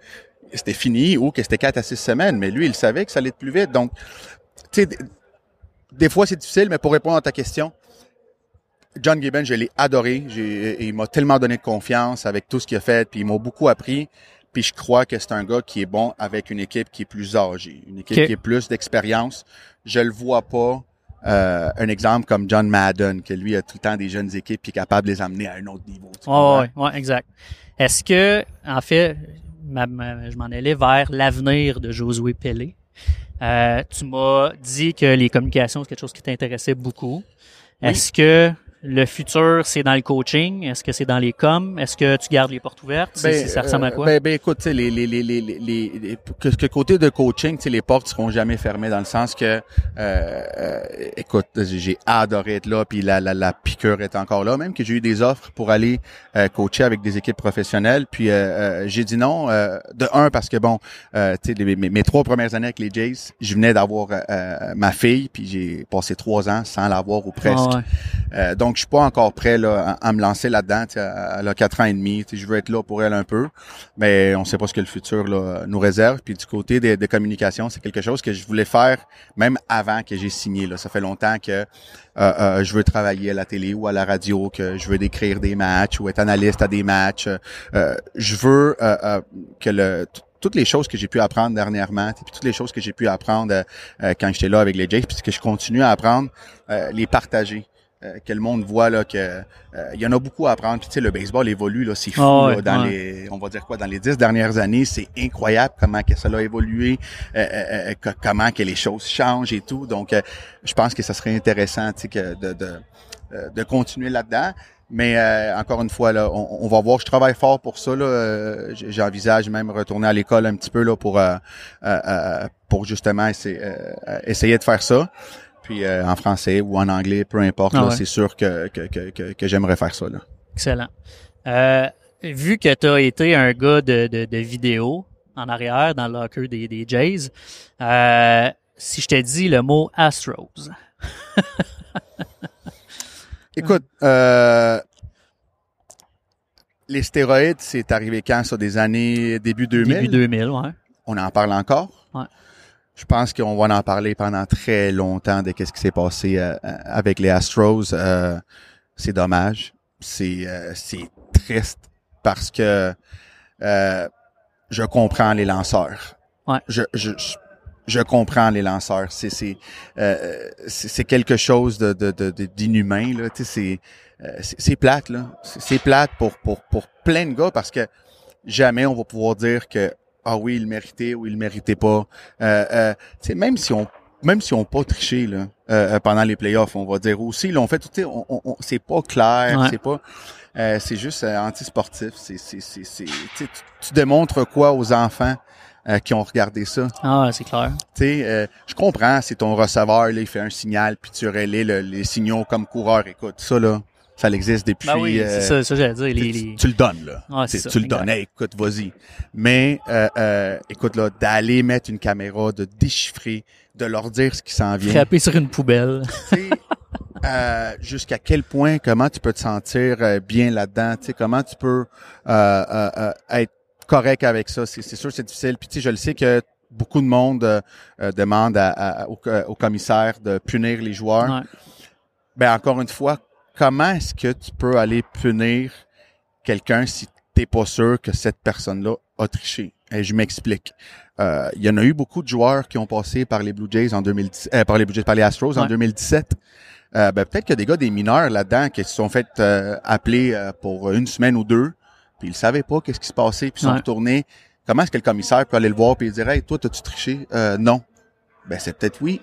c'était fini ou que c'était 4 à 6 semaines. Mais lui, il savait que ça allait être plus vite. Donc, tu sais, des fois, c'est difficile, mais pour répondre à ta question, John Gibbon, je l'ai adoré. Il m'a tellement donné de confiance avec tout ce qu'il a fait, puis il m'a beaucoup appris. Puis je crois que c'est un gars qui est bon avec une équipe qui est plus âgée, une équipe qui est plus d'expérience. Je le vois pas euh, un exemple comme John Madden, que lui a tout le temps des jeunes équipes qui est capable de les amener à un autre niveau. Oui, ouais, ouais, exact. Est-ce que, en fait, je m'en allais vers l'avenir de Josué Pelé. Euh, tu m'as dit que les communications, c'est quelque chose qui t'intéressait beaucoup. Est-ce que le futur, c'est dans le coaching? Est-ce que c'est dans les coms? Est-ce que tu gardes les portes ouvertes? Ben, ça ressemble à quoi? Ben, ben écoute, les, les, les, les, les, que, que côté de coaching, les portes seront jamais fermées dans le sens que, euh, euh, écoute, j'ai adoré être là, puis la, la, la piqûre est encore là. Même que j'ai eu des offres pour aller euh, coacher avec des équipes professionnelles, puis j'ai dit non. de un, parce que bon, tu sais, mes, mes, trois premières années avec les Jays, je venais d'avoir ma fille, puis j'ai passé trois ans sans l'avoir ou presque. Ah donc, donc, je suis pas encore prêt là, à, me lancer là-dedans. Elle a quatre ans et demi. Je veux être là pour elle un peu, mais on sait pas ce que le futur là, nous réserve. Puis du côté des, des communications, c'est quelque chose que je voulais faire même avant que j'ai signé. Là. Ça fait longtemps que euh, euh, je veux travailler à la télé ou à la radio, que je veux décrire des matchs ou être analyste à des matchs. Euh, je veux que le toutes les choses que j'ai pu apprendre dernièrement, puis toutes les choses que j'ai pu apprendre quand j'étais là avec les Jays, puis que je continue à apprendre, les partager. Euh, que le monde voit là que euh, il y en a beaucoup à apprendre. Puis tu sais, le baseball évolue là, c'est fou ah dans les, on va dire quoi, dans les dix dernières années, c'est incroyable comment que ça a évolué, euh, comment que les choses changent et tout. Donc, je pense que ça serait intéressant, tu sais, que de, de, de continuer là-dedans. Mais encore une fois, là, on, va voir. Je travaille fort pour ça. Là. J'envisage même retourner à l'école un petit peu là pour pour justement essayer, essayer de faire ça. Puis euh, en français ou en anglais, peu importe, ah c'est sûr que, que, que, que j'aimerais faire ça. Là. Excellent. Euh, vu que tu as été un gars de, de, de, vidéo en arrière dans le locker des, des Jays, euh, si je t'ai dit le mot Astros. Écoute, les stéroïdes, c'est arrivé quand ça, des années début 2000? Début 2000, ouais. On en parle encore? Ouais je pense qu'on va en parler pendant très longtemps de qu'est-ce qui s'est passé euh, avec les Astros. Euh, c'est dommage. C'est euh, c'est triste parce que je comprends les lanceurs. Ouais. Je, je, je comprends les lanceurs. C'est c'est c'est quelque chose de de d'inhumain là. Tu sais, c'est c'est plate là. C'est plate pour pour pour plein de gars parce que jamais on va pouvoir dire que ah oui, il méritait ou il méritait pas. Euh, euh, tu sais, même si on même si on pas triché là, euh, pendant les playoffs, on va dire aussi, là, on fait tout, on, on, c'est pas clair, Ouais. c'est pas, euh, c'est juste euh, anti-sportif. C'est, c'est, c'est, c'est, tu, tu- démontres quoi aux enfants euh, qui ont regardé ça? Ah, c'est clair. Tu sais, euh, je comprends, c'est ton receveur, là, il fait un signal, puis tu relais le- les signaux comme coureur. Écoute, ça là, ça existe depuis. Ben oui, euh, c'est ça, ça j'allais dire. Les, tu, les- tu le donnes, là. Ouais, c'est Tu- ça, tu le donnes. Hey, écoute, vas-y. Mais, euh, euh, écoute, là, d'aller mettre une caméra, de déchiffrer, de leur dire ce qui s'en vient. Frapper sur une poubelle. Tu sais, euh, jusqu'à quel point, comment tu peux te sentir euh, bien là-dedans, tu sais, comment tu peux euh, euh, euh, être correct avec ça? C'est sûr, c'est difficile. Puis tu sais, je le sais que beaucoup de monde euh, euh, demande à- à- au commissaire de punir les joueurs. Ouais. Ben encore une fois, comment est-ce que tu peux aller punir quelqu'un si t'es pas sûr que cette personne-là a triché? Et je m'explique. Euh, Il y en a eu beaucoup de joueurs qui ont passé par les Blue Jays en 2010, euh, par les Blue Jays, par les Astros en Ouais. 2017. Euh, ben, peut-être qu'il y a des gars, des mineurs là-dedans qui se sont fait appeler pour une semaine ou deux, puis ils savaient pas qu'est-ce qui se passait, puis ils sont retournés. Comment est-ce que le commissaire peut aller le voir puis dire Hey, toi, t'as-tu triché? Non. Ben c'est peut-être oui.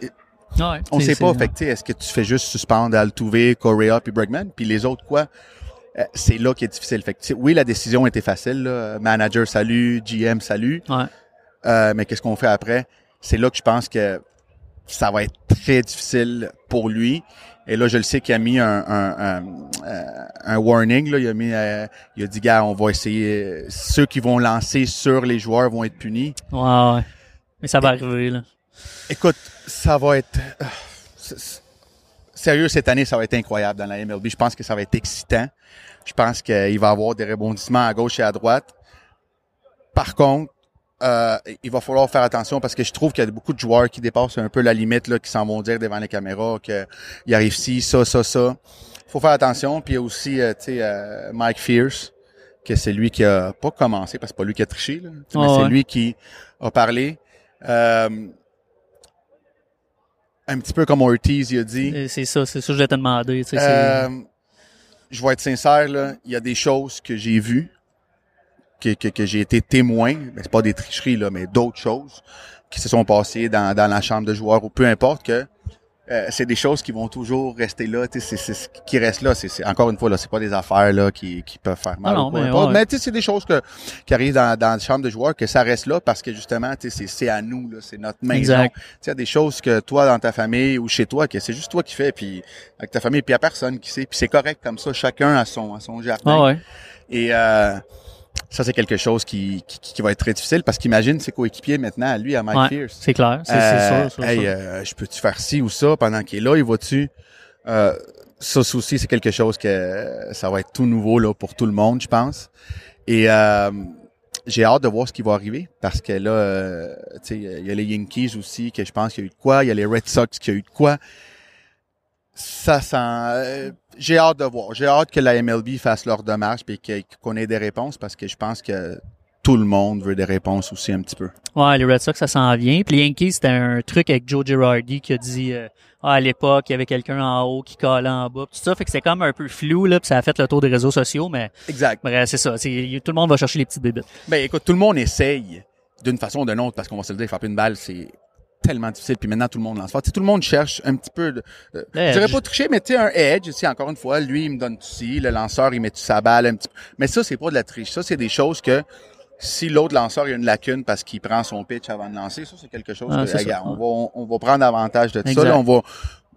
Ouais, On sait pas. Fait que, est-ce que tu fais juste suspendre Altuve, Correa puis Bregman, puis les autres quoi? Euh, c'est là qui est difficile. Fait que, oui, la décision était facile. Là. Manager, salut. GM, salut. Ouais. Euh, mais qu'est-ce qu'on fait après? C'est là que je pense que ça va être très difficile pour lui. Et là, je le sais qu'il a mis un, un, un, euh, un warning. Là. Il a mis, euh, il a dit, gars, on va essayer. Ceux qui vont lancer sur les joueurs vont être punis. Ouais, ouais. Mais ça va arriver, là. Écoute, ça va être euh, c'est- c'est- sérieux cette année, ça va être incroyable dans la MLB. Je pense que ça va être excitant. Je pense qu'il va y avoir des rebondissements à gauche et à droite. Par contre, euh, il va falloir faire attention parce que je trouve qu'il y a beaucoup de joueurs qui dépassent un peu la limite, là, qui s'en vont dire devant les caméras qu'il arrive ci, ça, ça, ça. faut faire attention. Puis il y a aussi, euh, tu sais, euh, Mike Fierce, que c'est lui qui a pas commencé, parce que c'est pas lui qui a triché, là, mais Ah c'est ouais. lui qui a parlé. Euh, un petit peu comme Ortiz, il a dit. C'est ça, c'est ça que je vais te demander. tu sais, Euh, je vais être sincère, là, il y a des choses que j'ai vues, que, que, que j'ai été témoin, mais c'est pas des tricheries, là, mais d'autres choses qui se sont passées dans, dans la chambre de joueurs ou peu importe que euh, c'est des choses qui vont toujours rester là. C'est, c'est ce qui reste là. C'est, encore une fois, là, c'est pas des affaires là qui, qui peuvent faire mal. Non, ou mais ouais. Mais tu sais, c'est des choses que, qui arrivent dans, dans la chambre de joueurs que ça reste là parce que justement, tu sais, c'est, c'est à nous, là, c'est notre maison. Tu sais, il y a des choses que toi, dans ta famille ou chez toi, que c'est juste toi qui fais, puis avec ta famille, puis il y a personne qui sait. Puis c'est correct comme ça, chacun a son, son jardin. Ah ouais. Et euh, ça, c'est quelque chose qui, qui, qui va être très difficile parce qu'imagine ses coéquipiers maintenant, à lui, à Mike Ouais, Pierce. c'est clair. C'est Euh, sûr, hey, euh, je peux-tu faire ci ou ça pendant qu'il est là, il va-tu? Euh, ça ça aussi, c'est quelque chose que euh, ça va être tout nouveau là pour tout le monde, je pense. Et euh, j'ai hâte de voir ce qui va arriver parce que là, euh, tu sais, il y a les Yankees aussi que je pense qu'il y a eu de quoi, il y a les Red Sox qui a eu de quoi. Ça sent. euh, j'ai hâte de voir. J'ai hâte que la MLB fasse leur démarche et qu'on ait des réponses parce que je pense que tout le monde veut des réponses aussi un petit peu. Ouais, les Red Sox, ça s'en vient. Puis les Yankees, c'était un truc avec Joe Girardi qui a dit euh, ah, à l'époque, il y avait quelqu'un en haut qui collait en bas. Tout ça fait que c'est comme un peu flou, là, puis ça a fait le tour des réseaux sociaux, mais Exact. bref, c'est ça. c'est- Tout le monde va chercher les petites bébites. Ben écoute, tout le monde essaye d'une façon ou d'une autre parce qu'on va se le dire, frapper une balle, c'est tellement difficile. Puis maintenant, tout le monde lance fort. Tu sais, tout le monde cherche un petit peu de... euh, je dirais pas tricher, mais tu sais, un edge, tu sais, encore une fois, lui, il me donne ci, le lanceur, il met sa balle un petit peu. Mais ça, c'est pas de la triche. Ça, c'est des choses que si l'autre lanceur il a une lacune parce qu'il prend son pitch avant de lancer, ça, c'est quelque chose Ah, que, regarde, on, va, on, on va prendre avantage de ça. Exact. Là, on va...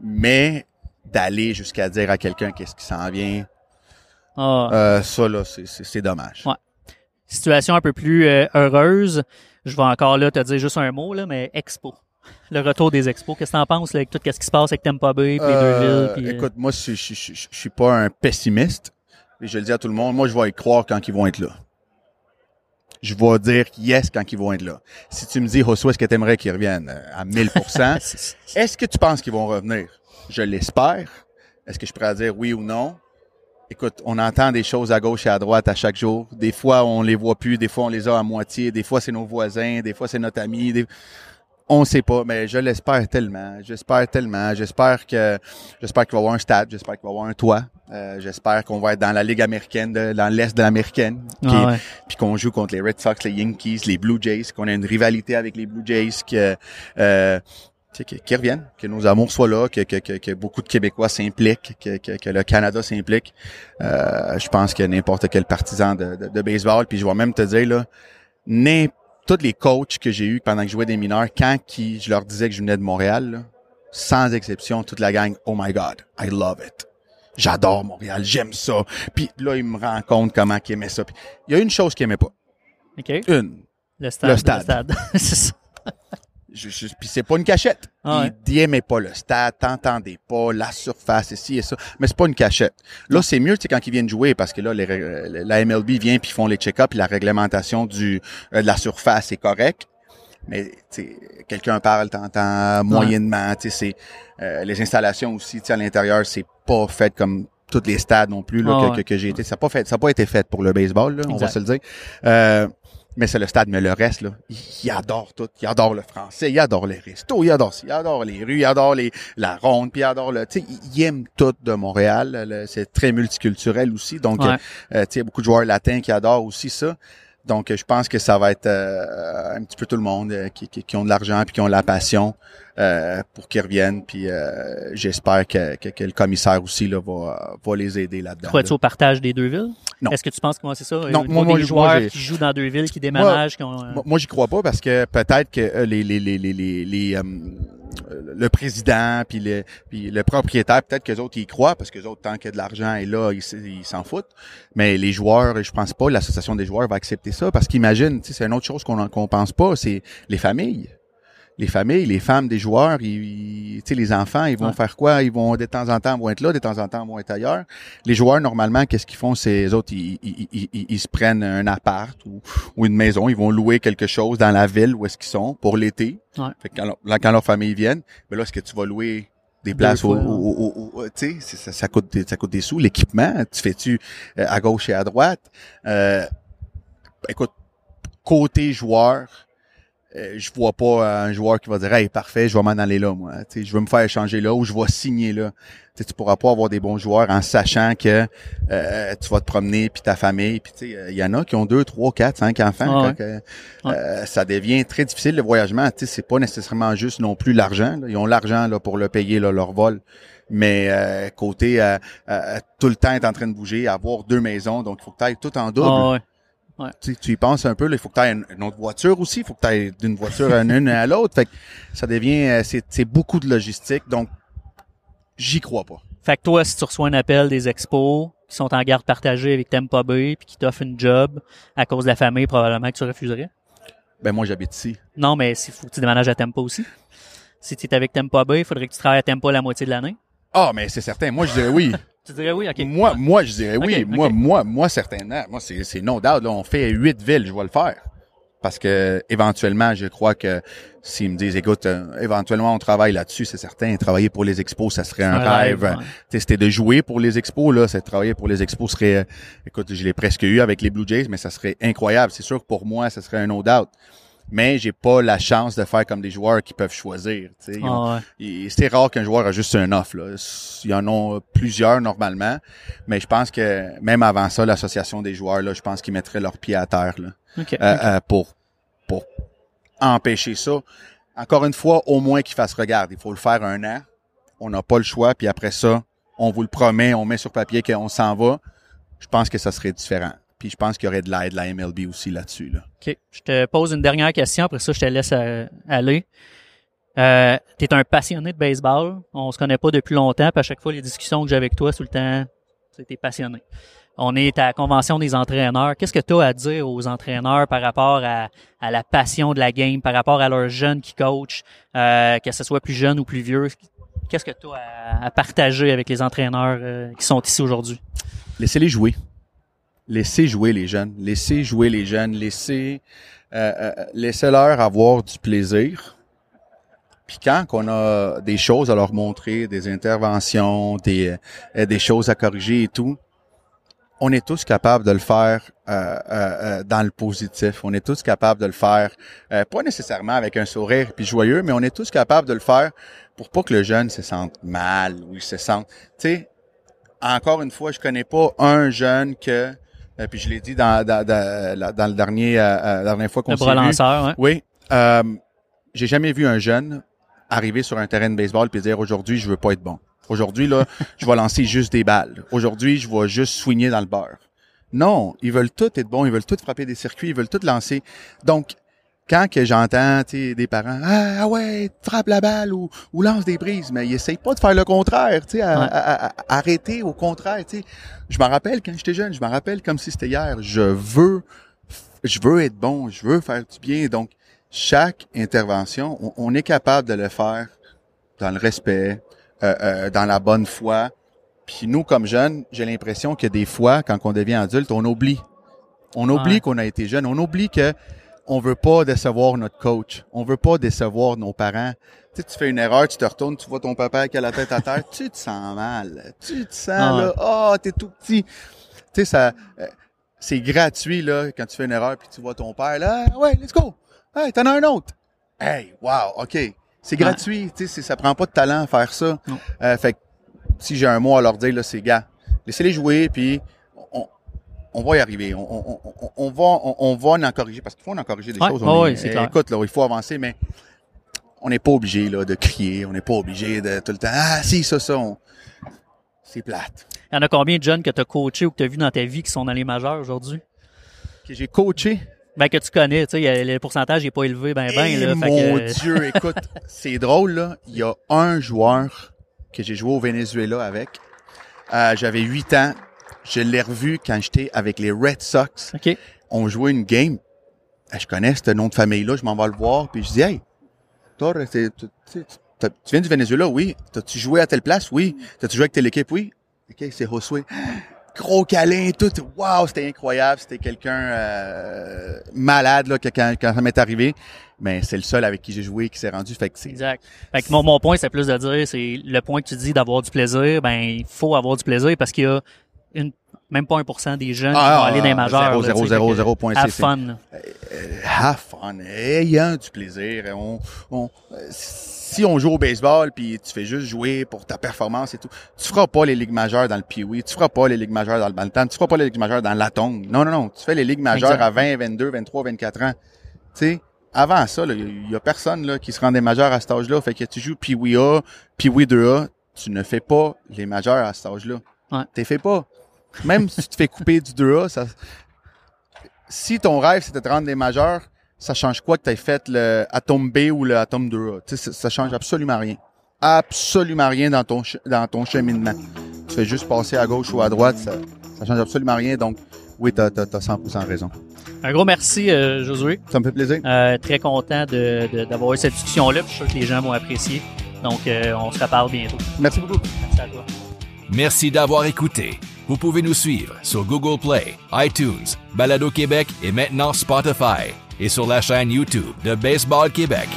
Mais d'aller jusqu'à dire à quelqu'un qu'est-ce qui s'en vient, Ah. euh, ça, là, c'est dommage. Ouais. Situation un peu plus euh, heureuse. Je vais encore là te dire juste un mot, là, mais Expo. Le retour des expos. Qu'est-ce que t'en penses là, avec tout ce qui se passe avec Tampa Bay, puis les deux Euh, villes? puis, euh, écoute, moi, je, je, je, je- je suis pas un pessimiste. Et je le dis à tout le monde, moi, je vais y croire quand ils vont être là. Je vais dire yes quand ils vont être là. Si tu me dis, Josué, est-ce que tu aimerais qu'ils reviennent euh, à 1000%, c'est- est-ce que tu penses qu'ils vont revenir? Je l'espère. Est-ce que je pourrais dire oui ou non? Écoute, on entend des choses à gauche et à droite à chaque jour. Des fois, on les voit plus. Des fois, on les a à moitié. Des fois, c'est nos voisins. Des fois, c'est notre ami. Des- On sait pas, mais je l'espère tellement. J'espère tellement. J'espère que j'espère qu'il va y avoir un stade. J'espère qu'il va y avoir un toit. Euh, j'espère qu'on va être dans la Ligue américaine, de, dans l'Est de l'américaine. Ah ouais. Puis qu'on joue contre les Red Sox, les Yankees, les Blue Jays, qu'on a une rivalité avec les Blue Jays, que, euh, tu sais, que- qu'ils reviennent, que nos amours soient là, que, que, que, que beaucoup de Québécois s'impliquent, que, que, que le Canada s'implique. Euh, je pense que n'importe quel partisan de, de, de baseball, puis je vais même te dire, là, n'importe tous les coachs que j'ai eus pendant que je jouais des mineurs, quand qui, je leur disais que je venais de Montréal, là, sans exception, toute la gang, oh my God, I love it. J'adore Montréal, j'aime ça. Puis là, ils me rendent compte comment ils aimaient ça. Puis, il y a une chose qu'ils aimaient pas. OK. Une. Le stade. Le stade. C'est ça. Je, je- puis c'est pas une cachette. Ah ouais. N'aimaient pas le stade, t'entendais pas, la surface, ici et ça. Mais c'est pas une cachette. Là, c'est mieux, tu sais, quand ils viennent jouer, parce que là, les euh, la MLB vient puis ils font les check-ups, puis la réglementation du euh, de la surface est correcte. Mais tu sais, quelqu'un parle, t'entends moyennement. Tu sais, c'est euh, les installations aussi, tu sais, à l'intérieur, c'est pas fait comme tous les stades non plus là, Ah que, ouais. que, que j'ai été. Ça n'a pas fait, ça a pas été fait pour le baseball, là, on va se le dire. Euh, mais c'est le stade, mais le reste, là, il adore tout. Il adore le français, il adore les restos, il adore ça, il adore les rues, il adore les, la ronde, puis il adore le, tu sais, il- aime tout de Montréal. C'est très multiculturel aussi. Donc, Ouais. euh, tu sais, il y a beaucoup de joueurs latins qui adorent aussi ça. Donc, je pense que ça va être euh, un petit peu tout le monde euh, qui, qui, qui ont de l'argent puis qui ont la passion euh, pour qu'ils reviennent. Puis euh, j'espère que, que, que le commissaire aussi là, va, va les aider là-dedans. Crois-tu là. au partage des deux villes? Non. Est-ce que tu penses que moi, c'est ça? Non, moi, moi, des moi, joueurs qui jouent dans deux villes, qui déménagent, qui ont... euh, Moi, moi, j'y crois pas parce que peut-être que euh, les les les les les, les, le président puis le puis le propriétaire peut-être que les autres y croient parce que les autres tant que de l'argent est là ils s'en foutent mais les joueurs je pense pas l'association des joueurs va accepter ça parce qu'imagine tu sais c'est une autre chose qu'on qu'on pense pas c'est les familles les familles, les femmes des joueurs, ils, ils- les enfants, ils vont Ouais. faire quoi? Ils vont, de temps en temps, vont être là, de temps en temps, vont être ailleurs. Les joueurs, normalement, qu'est-ce qu'ils font? C'est les autres, ils, ils, ils, se prennent un appart ou, ou une maison, ils vont louer quelque chose dans la ville où est-ce qu'ils sont pour l'été. Ouais. Fait que quand, leur- là, quand leur famille viennent, ben là, est-ce que tu vas louer des places au, au- au- au- tu sais, ça, ça coûte des, ça coûte des sous. L'équipement, tu fais-tu euh, à gauche et à droite? Euh, écoute, côté joueur, euh, je vois pas un joueur qui va dire hey parfait je vais m'en aller là moi. Tu sais je veux me faire échanger là ou je vais signer là. Tu sais, tu pourras pas avoir des bons joueurs en sachant que euh, tu vas te promener puis ta famille puis tu sais euh, il y en a qui ont deux trois quatre cinq enfants. Ah que, euh, ça devient très difficile le voyagement. Tu sais c'est pas nécessairement juste non plus l'argent ils ont l'argent là pour le payer là, leur vol. Mais euh, côté euh, euh, tout le temps être en train de bouger avoir deux maisons donc il faut que tu ailles tout en double. Ah ouais. Tu, y penses un peu, là, il faut que tu aies une, une autre voiture aussi, il faut que tu ailles d'une voiture à une à l'autre. Fait que ça devient, euh, c'est, beaucoup de logistique, donc j'y crois pas. Fait que toi, si tu reçois un appel des expos qui sont en garde partagée avec Tampa Bay puis qui t'offrent une job à cause de la famille, probablement que tu refuserais? Ben moi j'habite ici. Non, mais s'il faut que tu déménages à Tampa aussi. Si tu es avec Tampa Bay, il faudrait que tu travailles à Tampa la moitié de l'année. Ah, mais c'est certain. Moi je dirais oui. Tu dirais oui, ok. Moi, moi je dirais oui. Moi, moi, moi certainement. Moi c'est, c'est no doubt. Là, on fait huit villes, je vais le faire. Parce que éventuellement, je crois que s'ils me disent, écoute, euh, éventuellement on travaille là-dessus, c'est certain. Travailler pour les expos, ça serait un, rêve. ouais. Sais, c'était de jouer pour les expos, là. C'est de travailler pour les expos serait, euh, écoute, je l'ai presque eu avec les Blue Jays, mais ça serait incroyable. C'est sûr que pour moi, ça serait un no doubt. Mais j'ai pas la chance de faire comme des joueurs qui peuvent choisir. Ah ouais. C'est rare qu'un joueur a juste un offre. Là. Il y en a plusieurs normalement, mais je pense que même avant ça, l'association des joueurs, là, je pense qu'ils mettraient leurs pieds à terre là, euh, euh, pour pour empêcher ça. Encore une fois, au moins qu'ils fassent regarde. Il faut le faire un an. On n'a pas le choix. Puis après ça, on vous le promet, on met sur papier qu'on s'en va. Je pense que ça serait différent. Puis je pense qu'il y aurait de l'aide de la MLB aussi là-dessus. Là. OK. Je te pose une dernière question, après ça, je te laisse euh, aller. Euh, tu es un passionné de baseball. On se connaît pas depuis longtemps, puis à chaque fois, les discussions que j'ai avec toi, tout le temps, tu es passionné. On est à la convention des entraîneurs. Qu'est-ce que tu as à dire aux entraîneurs par rapport à, à la passion de la game, par rapport à leurs jeunes qui coachent, euh, que ce soit plus jeune ou plus vieux? Qu'est-ce que tu as à, à partager avec les entraîneurs euh, qui sont ici aujourd'hui? Laissez-les jouer. Laissez jouer les jeunes. Laissez jouer les jeunes. Laissez, euh, euh, laissez-leur avoir du plaisir. Puis quand on a des choses à leur montrer, des interventions, des, euh, des choses à corriger et tout, on est tous capables de le faire dans le positif. On est tous capables de le faire, pas nécessairement avec un sourire puis joyeux, mais on est tous capables de le faire pour pas que le jeune se sente mal ou il se sente. Tu sais, encore une fois, je connais pas un jeune que, euh, puis je l'ai dit dans, dans, dans, dans le dernier, euh, euh, la dernière fois qu'on s'est vu. lanceur, hein. Oui, euh, j'ai jamais vu un jeune arriver sur un terrain de baseball puis dire aujourd'hui je veux pas être bon. Aujourd'hui là, je vais lancer juste des balles. Aujourd'hui, je vais juste swinger dans le beurre. Non, ils veulent tous être bons, ils veulent tous frapper des circuits, ils veulent tous lancer. Donc quand que j'entends des parents ah, ah ouais frappe la balle ou, ou lance des brises mais ils essayent pas de faire le contraire tu sais Ouais. arrêter au contraire tu sais. Je m'en rappelle quand j'étais jeune je m'en rappelle comme si c'était hier. Je veux je veux être bon je veux faire du bien. Donc chaque intervention on, on est capable de le faire dans le respect euh, euh, dans la bonne foi. Puis nous comme jeunes j'ai l'impression que des fois quand on devient adulte on oublie. On oublie Ouais. qu'on a été jeune. On oublie que on veut pas décevoir notre coach. On veut pas décevoir nos parents. Tu sais, tu fais une erreur, tu te retournes, tu vois ton papa qui a la tête à terre, tu te sens mal. Tu te sens Ah ouais. là, oh, t'es tout petit. Tu sais, ça, euh, c'est gratuit là quand tu fais une erreur puis tu vois ton père là, Ah, ouais, let's go. Hey, t'en as un autre. Hey, wow, ok. C'est gratuit. Tu sais, ça prend pas de talent à faire ça. Euh, fait que si j'ai un mot à leur dire là, c'est gars, laissez-les jouer puis on, va y arriver. On, on, on, on va, on, on va en corriger parce qu'il faut en corriger des Ouais, choses. On ouais, est- c'est clair. Écoute, là, il faut avancer, mais on n'est pas obligé là de crier. On n'est pas obligé de tout le temps. Ah, si ça, ça. C'est plate. Il y en a combien de jeunes que tu as coachés ou que tu as vu dans ta vie qui sont dans les majeurs aujourd'hui? Que j'ai coaché? Ben, que tu connais, tu sais, le pourcentage n'est pas élevé, ben, ben, Eh, là. fait mon que- Dieu, écoute, c'est drôle là. Il y a un joueur que j'ai joué au Venezuela avec. Euh, J'avais 8 ans. Je l'ai revu quand j'étais avec les Red Sox. OK. on jouait une game. Eh, Je connais ce nom de famille-là, je m'en vais le voir, puis je dis, hey, toi, tu, viens du Venezuela, oui. T'as-tu joué à telle place? Oui. T'as-tu joué avec telle équipe? Oui. OK, c'est Josué. Gros câlin, tout. Wow, c'était incroyable. C'était quelqu'un euh, malade là, quand, quand ça m'est arrivé. Mais c'est le seul avec qui j'ai joué qui s'est rendu. Fait que c'est Exact. Fait que mon, mon point, c'est plus de dire, c'est le point que tu dis d'avoir du plaisir, ben, il faut avoir du plaisir parce qu'il y a une, même pas un pour cent des jeunes qui vont aller dans les majeurs. Ah, fait que zéro point have CC. fun. là. have fun, ayant du plaisir. On, on, euh, si on joue au baseball puis tu fais juste jouer pour ta performance et tout, tu feras pas les ligues majeures dans le Pee-Wee, tu feras pas les ligues majeures dans le Bantam, tu feras pas les ligues majeures dans l'Atong. Non, non, non, tu fais les ligues majeures à 20, 22, 23, 24 ans. Tu sais, avant ça, il y, a personne là, qui se rend des majeurs à cet âge-là. Fait que tu joues Pee-Wee A, Pee-Wee 2A, tu ne fais pas les majeurs à cet âge-là. Ouais. T'es fait pas. Même si tu te fais couper du 2A, ça, si ton rêve c'était de rendre des majeurs, ça change quoi que tu aies fait le Atom B ou le Atom 2A? Tu sais, ça, ça change absolument rien. Absolument rien dans ton, dans ton cheminement. Tu fais juste passer à gauche ou à droite, ça, ça change absolument rien. Donc, oui, t'as, t'as, t'as 100% raison. Un gros merci, euh, Josué. Ça me fait plaisir. Euh, très content de, de- d'avoir eu cette discussion-là. Je suis sûr que les gens vont apprécier. Donc, euh, on se reparle bientôt. Merci beaucoup. Merci à toi. Merci d'avoir écouté. Vous pouvez nous suivre sur Google Play, iTunes, Balado Québec et maintenant Spotify et sur la chaîne YouTube de Baseball Québec.